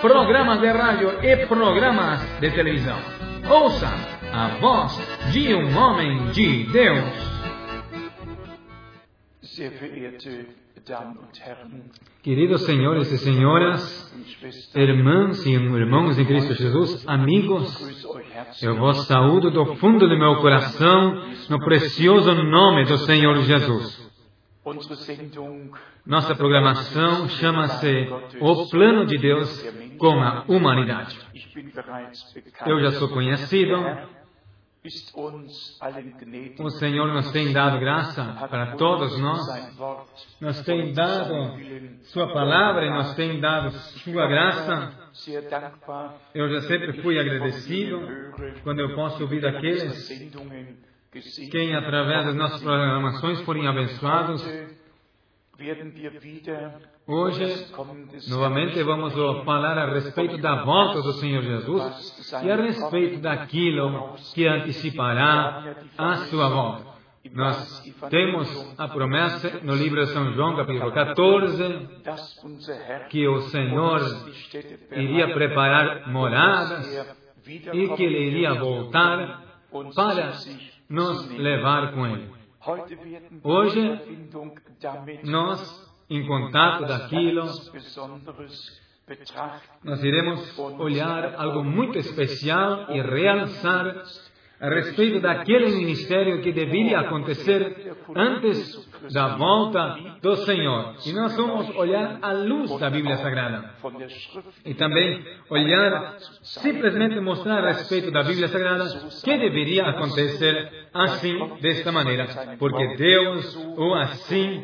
programas de rádio e programas de televisão. Ouça a voz de um homem de Deus. Queridos senhores e senhoras, irmãs e irmãos em Cristo Jesus, amigos, eu vos saúdo do fundo do meu coração, no precioso nome do Senhor Jesus. Nossa programação chama-se O Plano de Deus com a Humanidade. Eu já sou conhecido, o Senhor nos tem dado graça para todos nós, nos tem dado Sua palavra e nos tem dado Sua graça. Eu já sempre fui agradecido quando eu posso ouvir gesehen. Quem, através das nossas programações, forem abençoados. Hoje, novamente, vamos falar a respeito da volta do Senhor Jesus e a respeito daquilo que antecipará a sua volta. Nós temos a promessa no livro de São João, capítulo 14, dass unser Herr que o Senhor iria preparar moradas e que ele iria voltar para nos levar com ele. Hoje, Nós, em contato daquilo, nós iremos olhar algo muito especial e realçar a respeito daquele ministério que deveria acontecer antes da volta do Senhor. E nós vamos olhar à luz da Bíblia Sagrada. E também olhar, simplesmente mostrar a respeito da Bíblia Sagrada que deveria acontecer assim, desta maneira, porque Deus o assim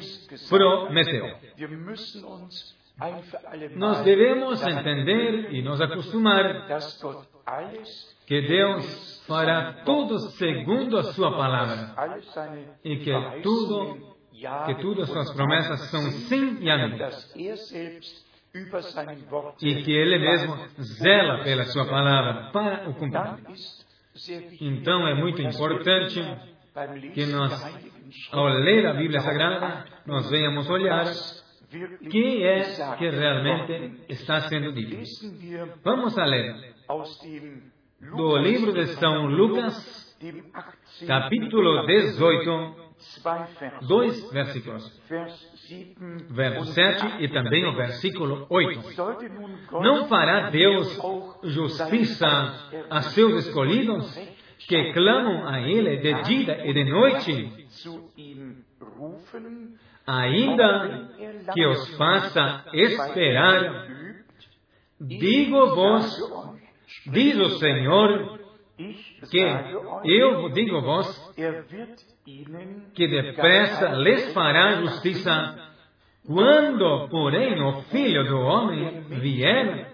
prometeu. Nós devemos entender e nos acostumar que Deus fará tudo segundo a sua palavra e que tudo, que tudo as suas promessas são sim e amém. E que Ele mesmo zela pela sua palavra para o wichtig, Então é muito importante que nós, ao ler a Bíblia Sagrada, nós venhamos olhar wirklich que é que realmente está sendo dito. Vamos a ler do livro de São Lucas, dem 18. capítulo 18, zwei Verse. dois versículos. Vers 7 verso und 7 8. e também o versículo 8. Sollte nun Gott Não fará Deus justiça a seus escolhidos que clamam a Ele de dia e de noite, ainda que os faça esperar? Digo-vos, diz o Senhor, que eu digo wird ihnen que depressa lhes fará justiça. Quando, porém, o Filho do Homem vier,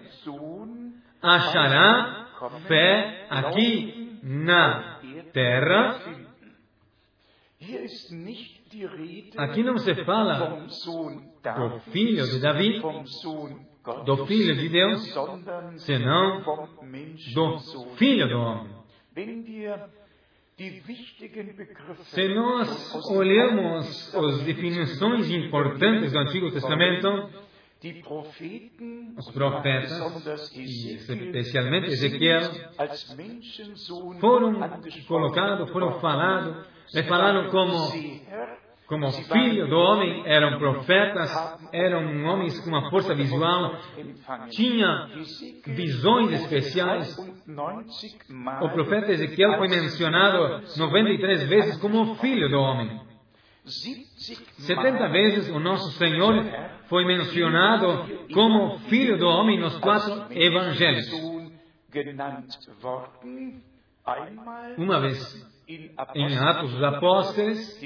achará fé aqui na terra. Aqui não se fala do filho de Davi, do filho de Deus, senão do filho do homem. Se nós olhamos as definições importantes do Antigo Testamento, os profetas, e especialmente Ezequiel, foram colocados, foram falados, falaram como Como filho do homem, eram profetas, eram homens com uma força visual, tinha visões especiais. 90 Mal O profeta Ezequiel foi mencionado 93 vezes como filho do homem. 70 vezes o nosso Senhor foi mencionado como filho do homem nos quatro evangelhos. Uma vez em Atos dos Apóstolos,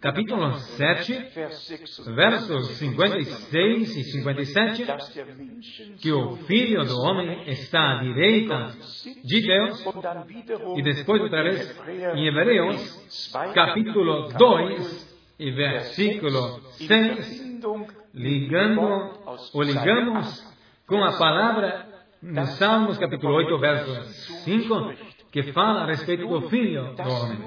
capítulo 7, versos 56 e 57, que o Filho do Homem está à direita de Deus, e depois outra vez em Hebreus, capítulo 2 e versículo 6, ligando, ou ligamos com a palavra em Salmos capítulo 8, verso 5, que fala a respeito do Filho do Homem.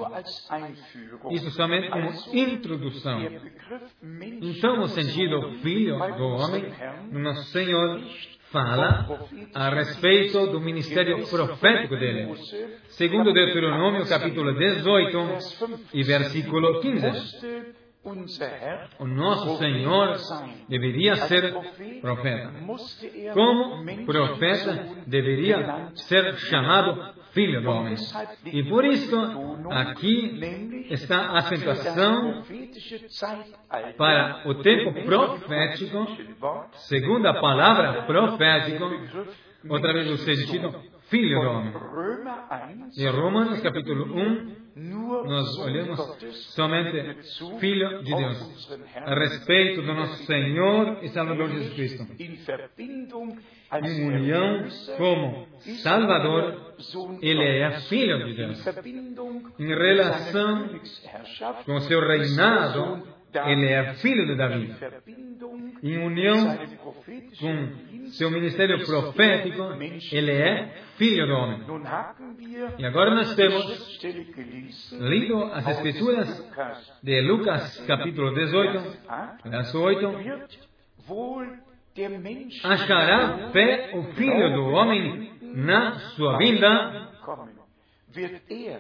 Isso somente como introdução. Então, o sentido Filho do Homem, nosso Senhor fala a respeito do ministério profético dele. Segundo Deuteronômio, capítulo 18 e versículo 15. O nosso Senhor deveria ser profeta. Como profeta, deveria ser chamado Filho do Homem. E por isso, aqui está a acentuação para o tempo profético, segundo a palavra profético, outra vez o sentido Filho do Homem. Em Romanos capítulo 1, nós olhamos somente Filho de Deus, a respeito do nosso Senhor e Salvador Jesus Cristo. Em união como Salvador, Ele é Filho de Deus. Em relação com seu reinado, Ele é Filho de Davi. Em união com seu ministério profético, ele é filho do homem. E agora nós temos lido as escrituras de Lucas capítulo 18, verso 8. Achará fé o filho do homem na sua vinda?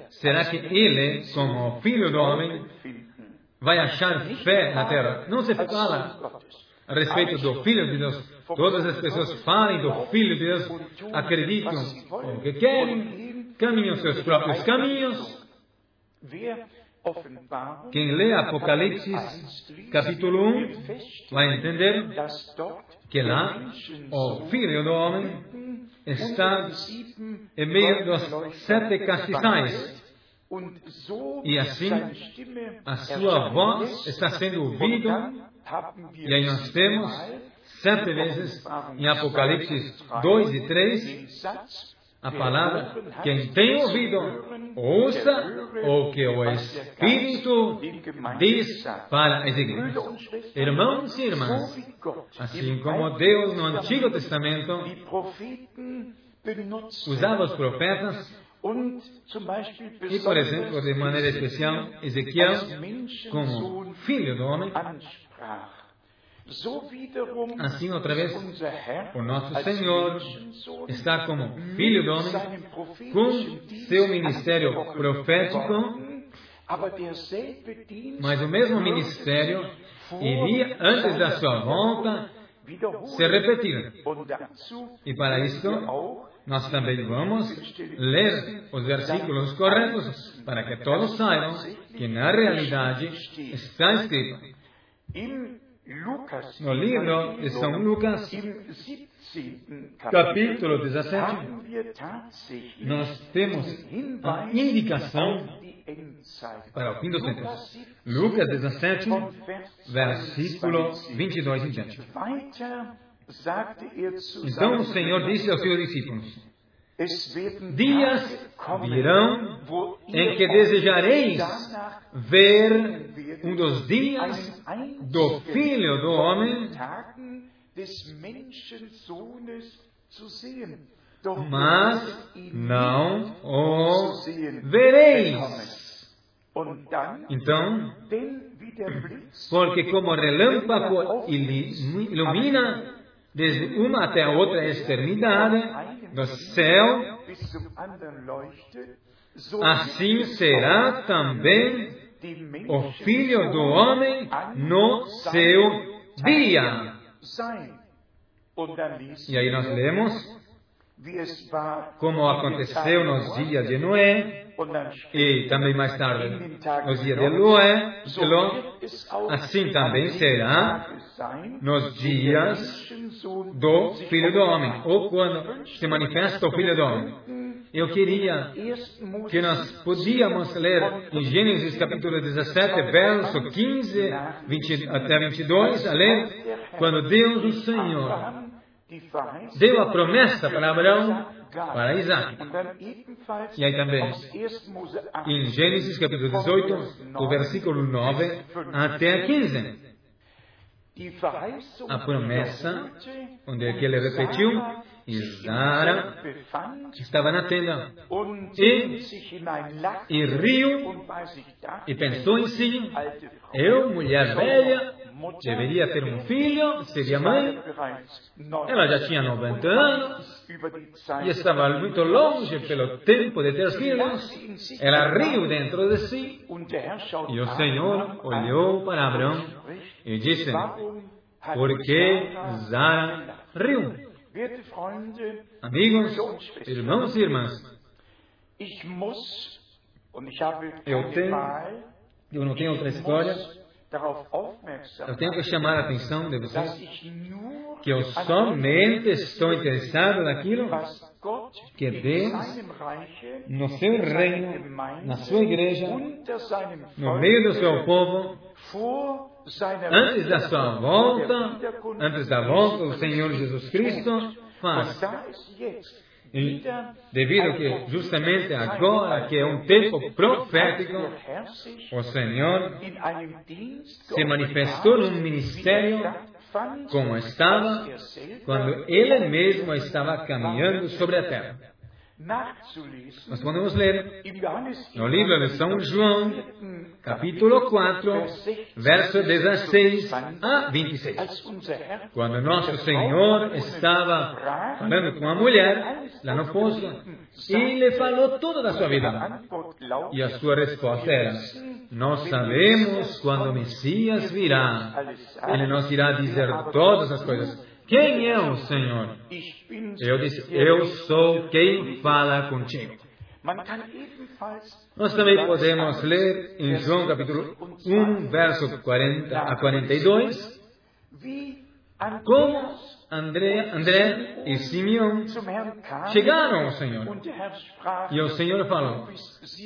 Será que ele, como filho do homem, vai achar fé na terra? Não se fala a respeito do Filho de Deus. Todas as pessoas falem do Filho de Deus, acreditam o que querem, caminham seus próprios caminhos. Quem lê Apocalipse capítulo 1 vai entender que lá o Filho do Homem está em meio dos sete castiçais. E assim, a sua voz está sendo ouvida e aí nós temos sete vezes em Apocalipse 2 e 3 a palavra, quem tem ouvido, ouça o que o Espírito diz para as igrejas. Irmãos e irmãs, assim como Deus no Antigo Testamento usava os profetas e, por exemplo, de maneira especial, Ezequiel, como filho do homem, Assim, outra vez, o nosso Senhor está como Filho do Homem, com seu ministério profético, mas o mesmo ministério iria, antes da sua volta, se repetir. E para isso, nós também vamos ler os versículos corretos, para que todos saibam que na realidade está escrito no livro de São Lucas, capítulo 17, nós temos a indicação para o fim dos tempos. Lucas 17, versículo 22 em diante. Então o Senhor disse aos seus discípulos: Dias virão em que desejareis ver um dos dias do Filho do Homem, mas não o vereis. Então, porque como relâmpago ilumina desde uma até a outra extremidade do céu, assim será também o Filho do Homem no seu dia. E aí nós lemos como aconteceu nos dias de Noé e também mais tarde nos dias de Noé, assim também será nos dias do Filho do Homem, ou quando se manifesta o Filho do Homem. Eu queria que nós podíamos ler em Gênesis capítulo 17, verso 15 20, até 22, a ler, quando Deus, o Senhor, deu a promessa para Abraão, para Isaac. E aí também, em Gênesis capítulo 18, do versículo 9 até 15. A promessa, onde é ele repetiu, e Sara estava na tenda e, e riu e pensou em si, eu, mulher velha, deveria ter um filho, seria mãe. Ela já tinha 90 anos e estava muito longe pelo tempo de ter filhos. Ela riu dentro de si e o Senhor olhou para Abraão e disse: Por que Zara riu? Amigos, irmãos e irmãs, eu tenho, eu não tenho outra história, eu tenho que chamar a atenção de vocês que eu somente estou interessado naquilo que Deus, no seu reino, na sua igreja, no meio do seu povo, antes da sua volta, antes da volta do Senhor Jesus Cristo, faz. E devido que justamente agora que é um tempo profético, o Senhor se manifestou num ministério como estava quando Ele mesmo estava caminhando sobre a terra. Nós podemos ler no livro de São João, capítulo 4, verso 16 a 26. Quando nosso Senhor estava falando com a mulher lá no poço, e lhe falou toda da sua vida. E a sua resposta era: Nós sabemos quando o Messias virá, ele nos irá dizer todas as coisas. Quem é o Senhor? Eu disse, eu sou quem fala contigo. Nós também podemos ler em João capítulo 1, verso 40 a 42, como André, André e Simeão chegaram ao Senhor. E o Senhor falou: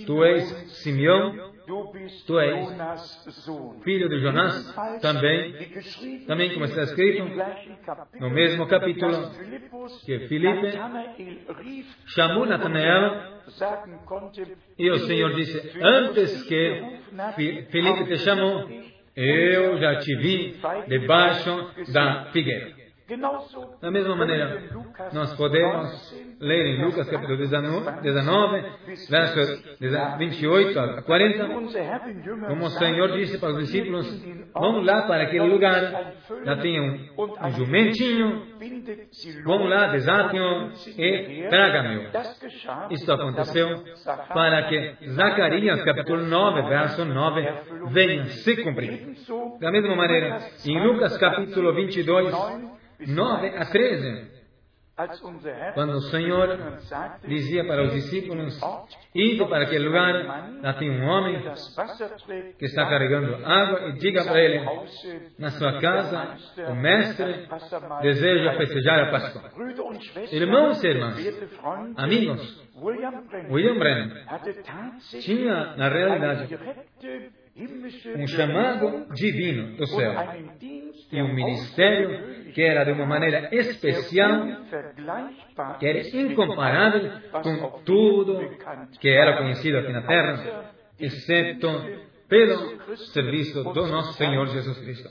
Tu és Simeão, tu és filho de Jonás, também, também como está escrito no mesmo capítulo, que Filipe chamou Natanael e o Senhor disse: Antes que Filipe te chamou, eu já te vi debaixo da figueira. Da mesma maneira, nós podemos ler em Lucas capítulo 19, verso 28 a 40, como o Senhor disse para os discípulos, vamos lá para aquele lugar, lá tem um, um jumentinho, vamos lá, desatem-o e tragam-me. Isso aconteceu para que Zacarias capítulo 9, verso 9, venha se cumprir. Da mesma maneira, em Lucas capítulo 22, 9 a 13. Quando o Senhor dizia para os discípulos: Ide para aquele lugar, lá tem um homem que está carregando água, e diga para ele: Na sua casa, o mestre deseja festejar a Páscoa. Irmãos e irmãs, amigos, William Brennan tinha, na realidade, um chamado divino do céu e um ministério que era de uma maneira especial, que era incomparável com tudo que era conhecido aqui na terra, exceto pelo serviço do nosso Senhor Jesus Cristo.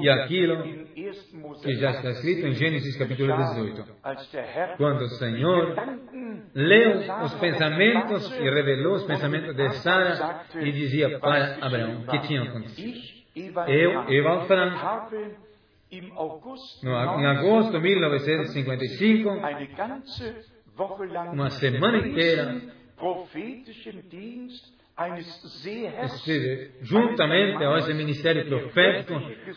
E aquilo que já está escrito em Gênesis capítulo 18. Quando o Senhor leu os pensamentos e revelou os pensamentos de Sara e dizia para Abraão que tinha acontecido. Eu, Eval Frank, no, em agosto de 1955, uma semana inteira, juntamente a esse ministério profético,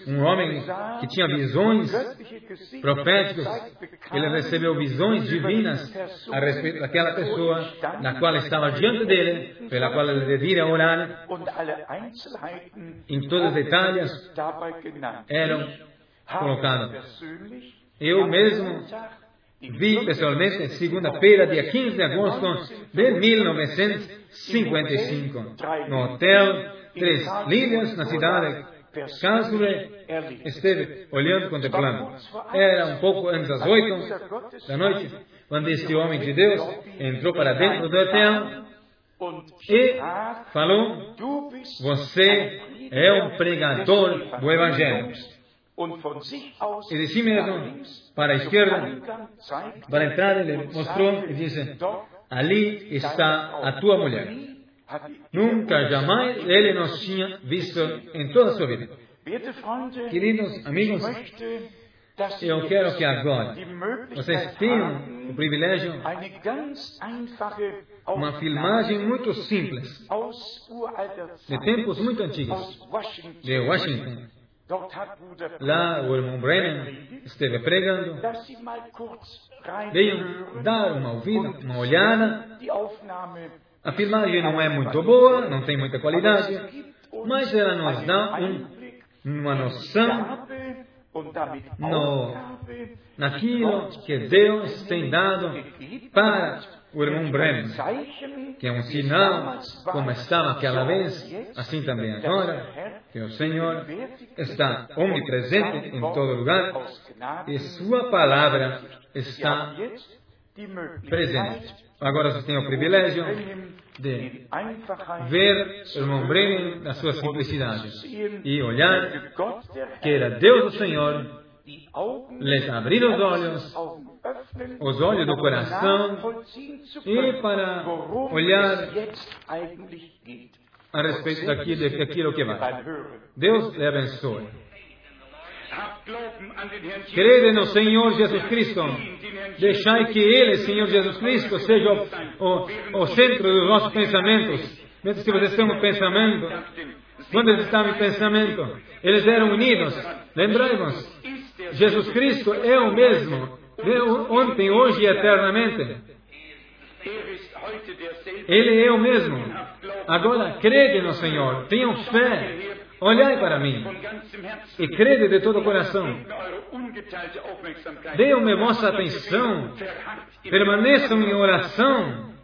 um homem que tinha visões proféticas, ele recebeu visões divinas a respeito daquela pessoa na qual estava diante dele, pela qual ele devia orar, em todos os detalhes eram colocado. Eu mesmo vi pessoalmente segunda-feira, dia 15 de agosto de 1955, no Hotel Três Líneas, na cidade Karlsruhe, esteve olhando, contemplando. Era um pouco antes das oito da noite, quando este homem de Deus entrou para dentro do hotel e falou: Você é um pregador do Evangelho. E de si mesmo, para a esquerda, para a entrada, ele mostrou e disse: Ali está a tua mulher. Nunca, jamais ele nos tinha visto em toda a sua vida. Queridos amigos, eu quero que agora vocês tenham o privilégio, uma filmagem muito simples, de tempos muito antigos, de Washington. Lá o irmão Brennan esteve pregando, veio dar uma ouvida, uma olhada. A filmagem não é muito boa, não tem muita qualidade, mas ela nos dá um, uma noção no, naquilo que Deus tem dado para o irmão Brennan, que é um sinal, como estava aquela vez, assim também agora, que o Senhor está omnipresente em todo lugar e Sua palavra está presente. Agora você tem o privilégio de ver o irmão Brennan na sua simplicidade e olhar que era Deus o Senhor lhes abrir os olhos, os olhos do coração e para olhar a respeito daquilo, daquilo que vai. Deus lhe abençoe. Crede no Senhor Jesus Cristo. Deixai que Ele, Senhor Jesus Cristo, seja o, o, o centro dos nossos pensamentos. Mesmo que vocês tenham um pensamento, quando eles estavam em pensamento, eles eram unidos. Lembrai-vos, Jesus Cristo é o mesmo, ontem, hoje e eternamente. Ele é o mesmo. Agora, crede no Senhor, tenham fé, olhai para mim e crede de todo o coração. Deem-me vossa atenção, permaneçam em oração.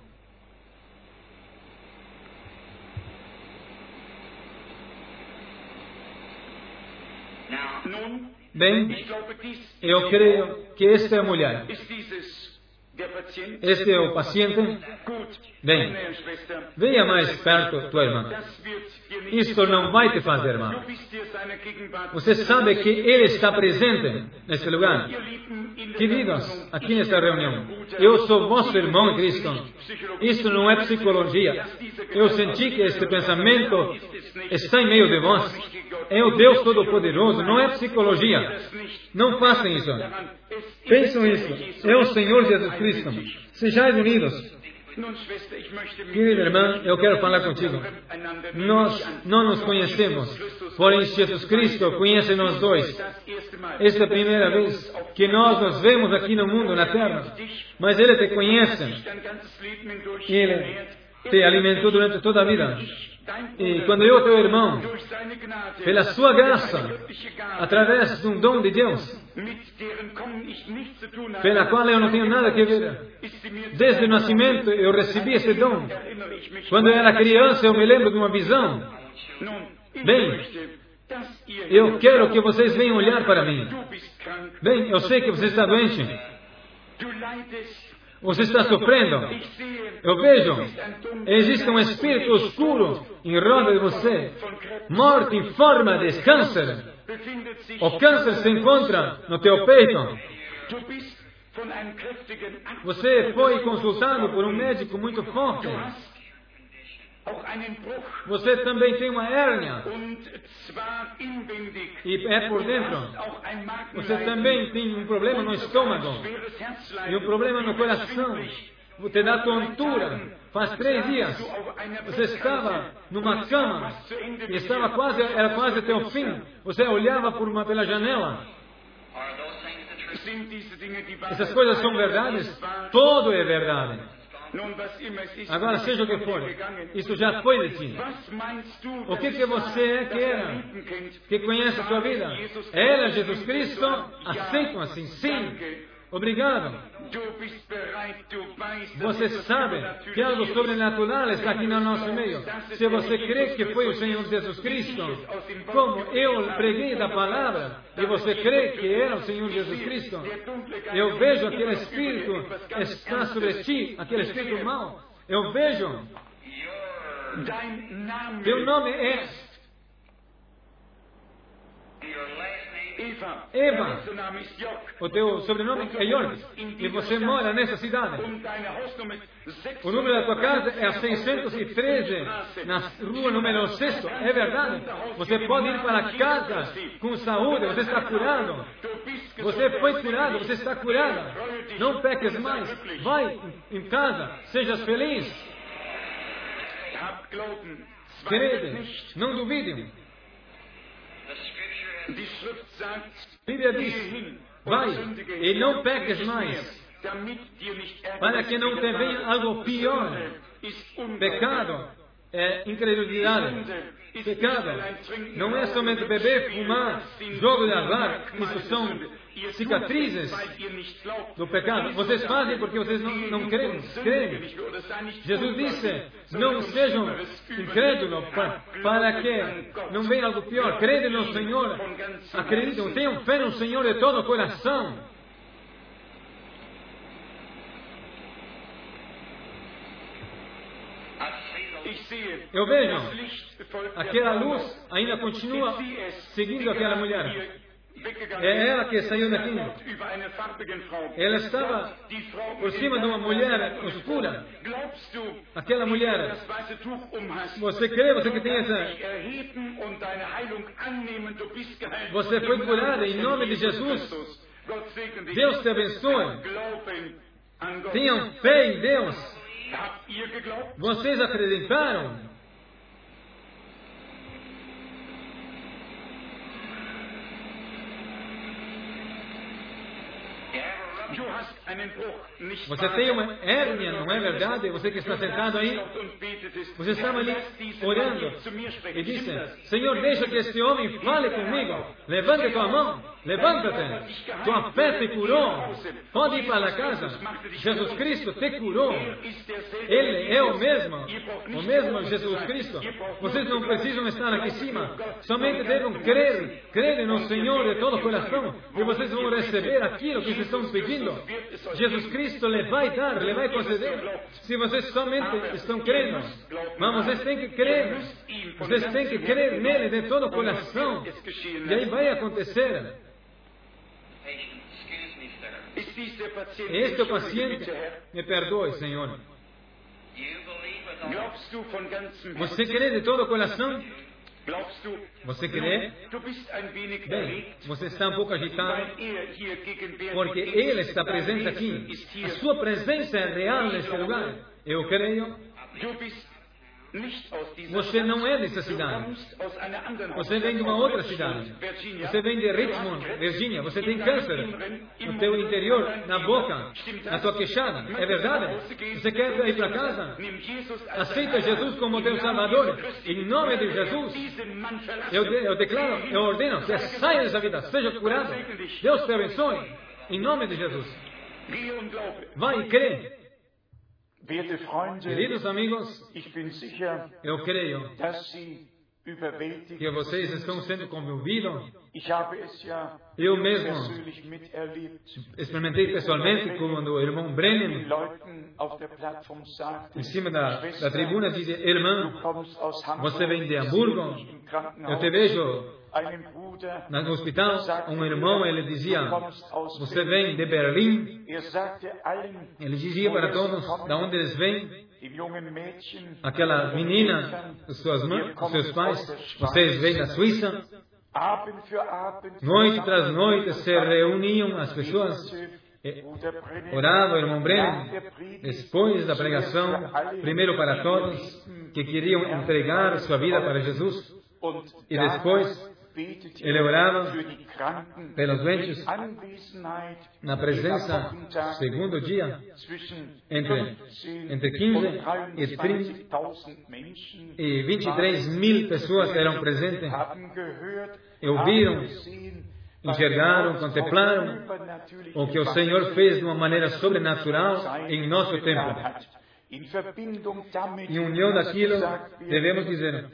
Bem, eu creio que esta é a mulher. Este é o paciente. Bem, venha mais perto, tua irmã. Isto não vai te fazer mal. Você sabe que Ele está presente nesse lugar. Queridos, aqui nessa reunião, eu sou vosso irmão em Cristo. Isso não é psicologia. Eu senti que este pensamento está em meio de vós. É o Deus Todo-Poderoso, não é psicologia. Não façam isso. Pensam isso. É o Senhor Jesus Cristo. Sejais unidos. Querida irmã, eu quero falar contigo. Nós não nos conhecemos, porém Jesus Cristo conhece nós dois. Esta é a primeira vez que nós nos vemos aqui no mundo, na terra. Mas Ele te conhece. Ele te alimentou durante toda a vida. E quando eu, teu irmão, pela sua graça, através de um dom de Deus, pela qual eu não tenho nada que ver, desde o nascimento eu recebi esse dom. Quando eu era criança, eu me lembro de uma visão. Bem, eu quero que vocês venham olhar para mim. Bem, eu sei que você está doente. Você está sofrendo? Eu vejo. Existe um espírito escuro em roda de você. Morte em forma de câncer. O câncer se encontra no teu peito. Você foi consultado por um médico muito forte. Você também tem uma hérnia. E é por dentro. Você também tem um problema no estômago. E um problema no coração. Você dá tontura. Faz três dias. Você estava numa cama. E estava quase, era quase até o fim. Você olhava por uma, pela janela. Essas coisas são verdades? Todo é verdade. Agora, seja o que for, isso já foi de ti. O que, que você é que era? Que conhece a sua vida? Era Jesus Cristo? Aceitam assim? Sim. Obrigado. Você sabe que algo sobrenatural está aqui no nosso meio. Se você crê que foi o Senhor Jesus Cristo, como eu preguei da palavra, e você crê que era o Senhor Jesus Cristo, eu vejo aquele espírito está sobre ti, aquele espírito mau. Eu vejo. Teu nome é Eva, o teu sobrenome é York, e você mora nessa cidade. O número da tua casa é a 613, na rua número 6. É verdade. Você pode ir para casa com saúde, você está curado. Você foi curado, você está curada. Não peques mais. Vai em casa, sejas feliz. Crede, não duvidem. A Bíblia diz: vai e não peques mais, para que não te venha algo pior. Pecado é incredulidade. Pecado não é somente beber, fumar, jogo de azar. Isso são cicatrizes do pecado. Vocês fazem porque vocês não, não creem. creem. Jesus disse: não sejam incrédulos para, para que não venha algo pior. Creem no Senhor. Acreditam, tenham fé no Senhor de todo o coração. Eu vejo aquela luz ainda continua seguindo aquela mulher. É ela que saiu daqui. Ela estava por cima de uma mulher escura. Aquela mulher. Você crê, você que tem essa. Você foi curada em nome de Jesus. Deus te abençoe. Tenham fé em Deus. Vocês acreditaram? Você tem uma hérnia, não é verdade? Você que está sentado aí, você estava ali orando e disse: Senhor, deixa que este homem fale comigo. Levante tua mão, levanta-te. Tua fé te curou. Pode ir para casa. Jesus Cristo te curou. Ele é o mesmo, o mesmo Jesus Cristo. Vocês não precisam estar aqui em cima. Somente devem crer, crer no Senhor de todo o coração e vocês vão receber aquilo que vocês estão pedindo. Jesus Cristo lhe vai dar, lhe vai conceder. Se vocês somente estão crendo, mas vocês têm que crer. Vocês têm que crer nele de todo o coração. E aí vai acontecer. Este é paciente. Me perdoe, Senhor. Você crê de todo o coração? Você crê? Bem, você está um pouco agitado porque Ele está presente aqui. A sua presença é real neste lugar. Eu creio. Você não é dessa cidade. Você vem de uma outra cidade. Você vem de Richmond, Virgínia. Você tem câncer no teu interior, na boca, na tua queixada. É verdade? Você quer ir para casa? Aceita Jesus como teu Salvador. Em nome de Jesus, eu, de, eu declaro, eu ordeno, que saia dessa vida, seja curado. Deus te abençoe. Em nome de Jesus. Vai e crê. Queridos amigos, eu creio que vocês estão sendo comovidos. Eu mesmo experimentei pessoalmente quando o irmão Brennan, em cima da, da tribuna, disse: Irmão, você vem de Hamburgo, eu te vejo no hospital, um irmão, ele dizia, você vem de Berlim? Ele dizia para todos, de onde eles vêm? Aquela menina, suas mães, seus pais, vocês vêm da Suíça? Noite tras noite se reuniam as pessoas orava o irmão Brennan, depois da pregação, primeiro para todos que queriam entregar sua vida para Jesus, e depois ele orava pelos doentes. Na presença, segundo dia, entre, entre 15 e 30 e 23 mil pessoas eram presentes. e ouviram enxergaram, contemplaram o que o Senhor fez de uma maneira sobrenatural em nosso tempo. Em união daquilo, devemos dizer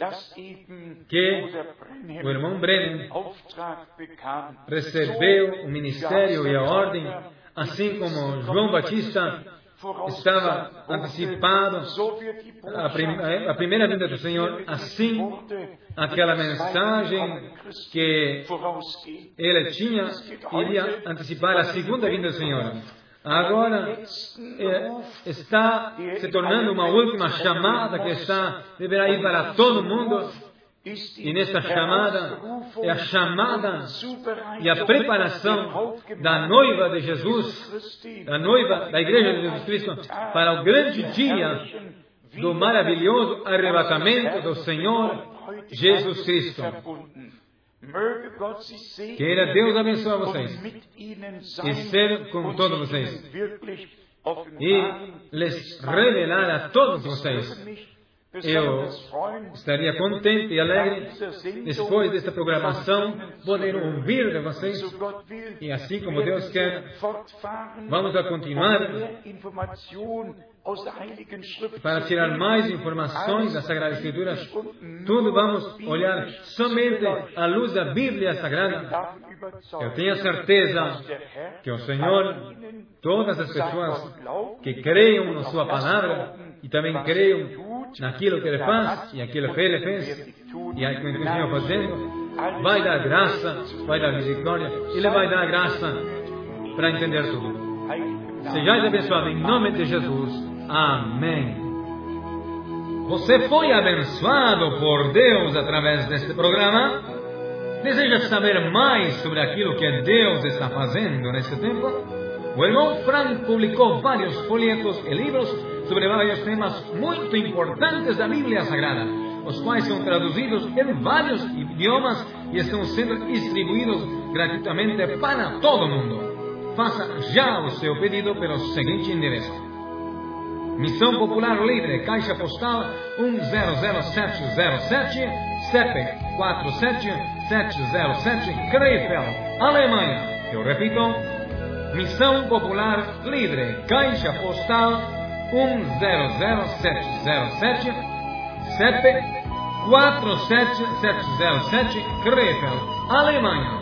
que o irmão Brennan recebeu o ministério e a ordem, assim como João Batista estava antecipado a, prim a primeira vinda do Senhor, assim aquela mensagem que ele tinha iria antecipar a segunda vinda do Senhor. Agora é, está se tornando uma última chamada que está deverá ir para todo mundo e nesta chamada é a chamada e a preparação da noiva de Jesus, da noiva da Igreja de Jesus Cristo, para o grande dia do maravilhoso arrebatamento do Senhor Jesus Cristo. Queira Deus abençoar vocês. e ser com todos vocês. e lhes revelar a todos vocês. Eu estaria contente e alegre depois desta programação. Poder ouvir de vocês. E assim como Deus quer, vamos a continuar para tirar mais informações das Sagradas Escrituras. Tudo vamos olhar somente à luz da Bíblia Sagrada. Eu tenho certeza que o Senhor, todas as pessoas que creiam na Sua palavra e também creiam naquilo que ele faz e aquilo que ele fez e aquilo que continua fazendo, vai dar graça, vai dar misericórdia, ele vai dar graça para entender tudo. Sejais abençoados em nome de Jesus. Amém. Você foi abençoado por Deus através deste programa? Deseja saber mais sobre aquilo que Deus está fazendo nesse tempo? O irmão Frank publicou vários folhetos e livros sobre vários temas muito importantes da Bíblia Sagrada, os quais são traduzidos em vários idiomas e estão sendo distribuídos gratuitamente para todo mundo. Faça já o seu pedido pelo seguinte endereço. Missão Popular Livre, Caixa Postal 100707, CEP 47707, Krefeld, Alemanha. Eu repito, Missão Popular Livre, Caixa Postal 100707, CEP 47707, Krefeld, Alemanha.